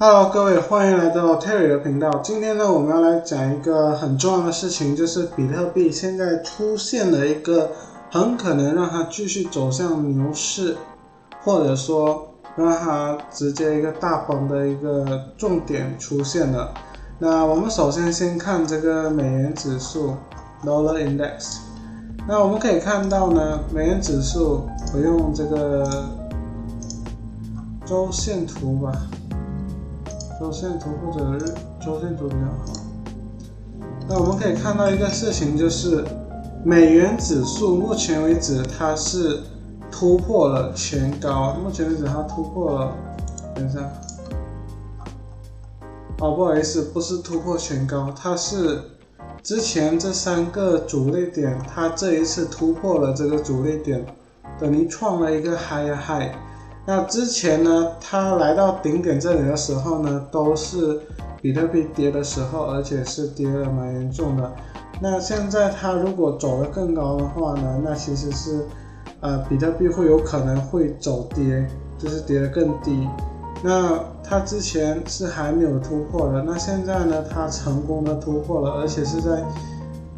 Hello，各位，欢迎来到 Terry 的频道。今天呢，我们要来讲一个很重要的事情，就是比特币现在出现了一个很可能让它继续走向牛市，或者说让它直接一个大崩的一个重点出现了。那我们首先先看这个美元指数 Dollar Index。那我们可以看到呢，美元指数，我用这个周线图吧。周线图或者日周线图比较好。那我们可以看到一个事情，就是美元指数目前为止它是突破了前高，目前为止它突破了，等一下，哦不好意思，不是突破前高，它是之前这三个主力点，它这一次突破了这个主力点，等于创了一个 high high。那之前呢，它来到顶点这里的时候呢，都是比特币跌的时候，而且是跌的蛮严重的。那现在它如果走得更高的话呢，那其实是，呃，比特币会有可能会走跌，就是跌得更低。那它之前是还没有突破的，那现在呢，它成功的突破了，而且是在，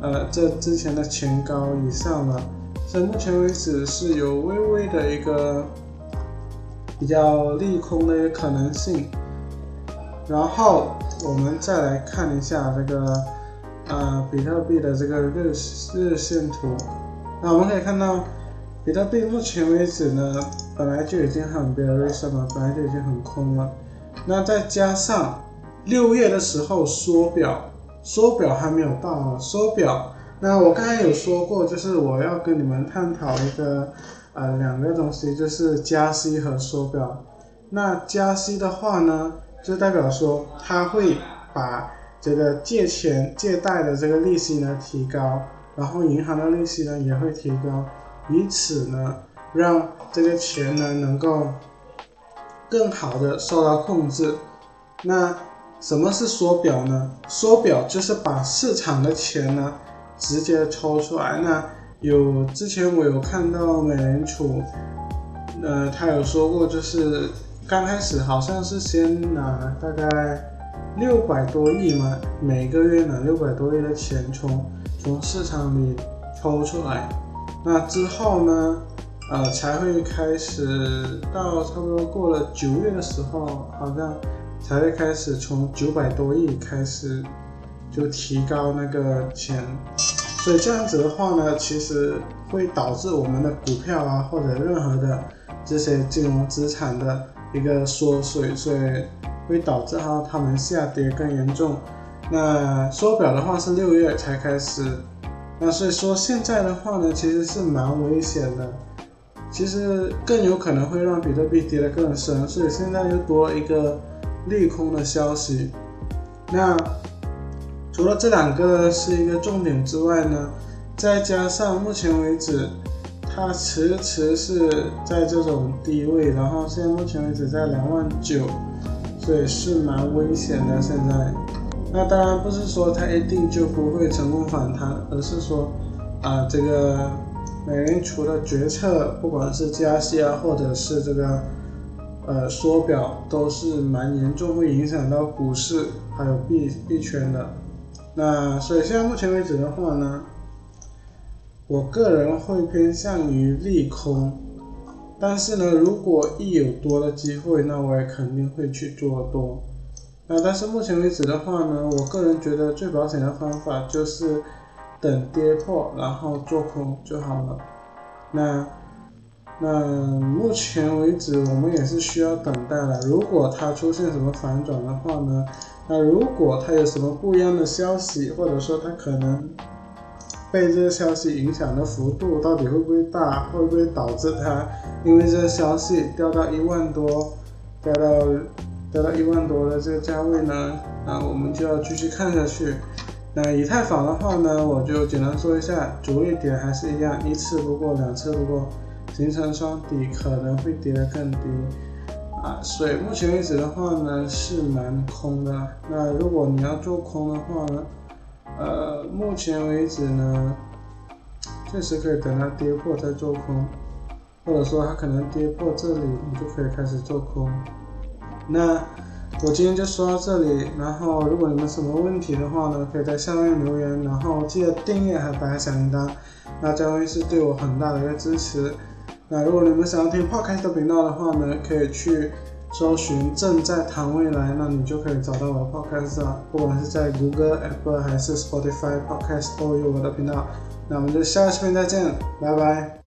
呃，这之前的前高以上了。所以目前为止是有微微的一个。比较利空的一个可能性，然后我们再来看一下这个呃比特币的这个日日线图，那我们可以看到，比特币目前为止呢，本来就已经很 bearish 了，本来就已经很空了，那再加上六月的时候缩表，缩表还没有到啊，缩表，那我刚才有说过，就是我要跟你们探讨一个。呃，两个东西就是加息和缩表。那加息的话呢，就代表说它会把这个借钱、借贷的这个利息呢提高，然后银行的利息呢也会提高，以此呢让这个钱呢能够更好的受到控制。那什么是缩表呢？缩表就是把市场的钱呢直接抽出来。那有之前我有看到美联储，呃，他有说过，就是刚开始好像是先拿大概六百多亿嘛，每个月拿六百多亿的钱从从市场里抽出来，那之后呢，呃，才会开始到差不多过了九月的时候，好像才会开始从九百多亿开始就提高那个钱。所以这样子的话呢，其实会导致我们的股票啊，或者任何的这些金融资产的一个缩水，所以会导致哈它们下跌更严重。那缩表的话是六月才开始，那所以说现在的话呢，其实是蛮危险的，其实更有可能会让比特币跌得更深。所以现在又多一个利空的消息，那。除了这两个是一个重点之外呢，再加上目前为止它迟迟是在这种低位，然后现在目前为止在两万九，所以是蛮危险的。现在，那当然不是说它一定就不会成功反弹，而是说啊，这个美联储的决策，不管是加息啊，或者是这个呃缩表，都是蛮严重，会影响到股市还有币币圈的。那所以现在目前为止的话呢，我个人会偏向于利空，但是呢，如果一有多的机会，那我也肯定会去做多。那但是目前为止的话呢，我个人觉得最保险的方法就是等跌破，然后做空就好了。那那目前为止我们也是需要等待了。如果它出现什么反转的话呢？那如果它有什么不一样的消息，或者说它可能被这个消息影响的幅度到底会不会大，会不会导致它因为这个消息掉到一万多，掉到掉到一万多的这个价位呢？那我们就要继续看下去。那以太坊的话呢，我就简单说一下，主力点还是一样，一次不过，两次不过，形成双底可能会跌得更低。啊，所以目前为止的话呢，是蛮空的。那如果你要做空的话呢，呃，目前为止呢，确实可以等它跌破再做空，或者说它可能跌破这里，你就可以开始做空。那我今天就说到这里，然后如果你们什么问题的话呢，可以在下面留言，然后记得订阅还打开小铃铛，那将会是对我很大的一个支持。那如果你们想要听 podcast 频道的话呢，可以去搜寻正在谈未来，那你就可以找到我的 podcast，不管是在谷歌、Apple 还是 Spotify podcast 都有我的频道。那我们就下期频再见，拜拜。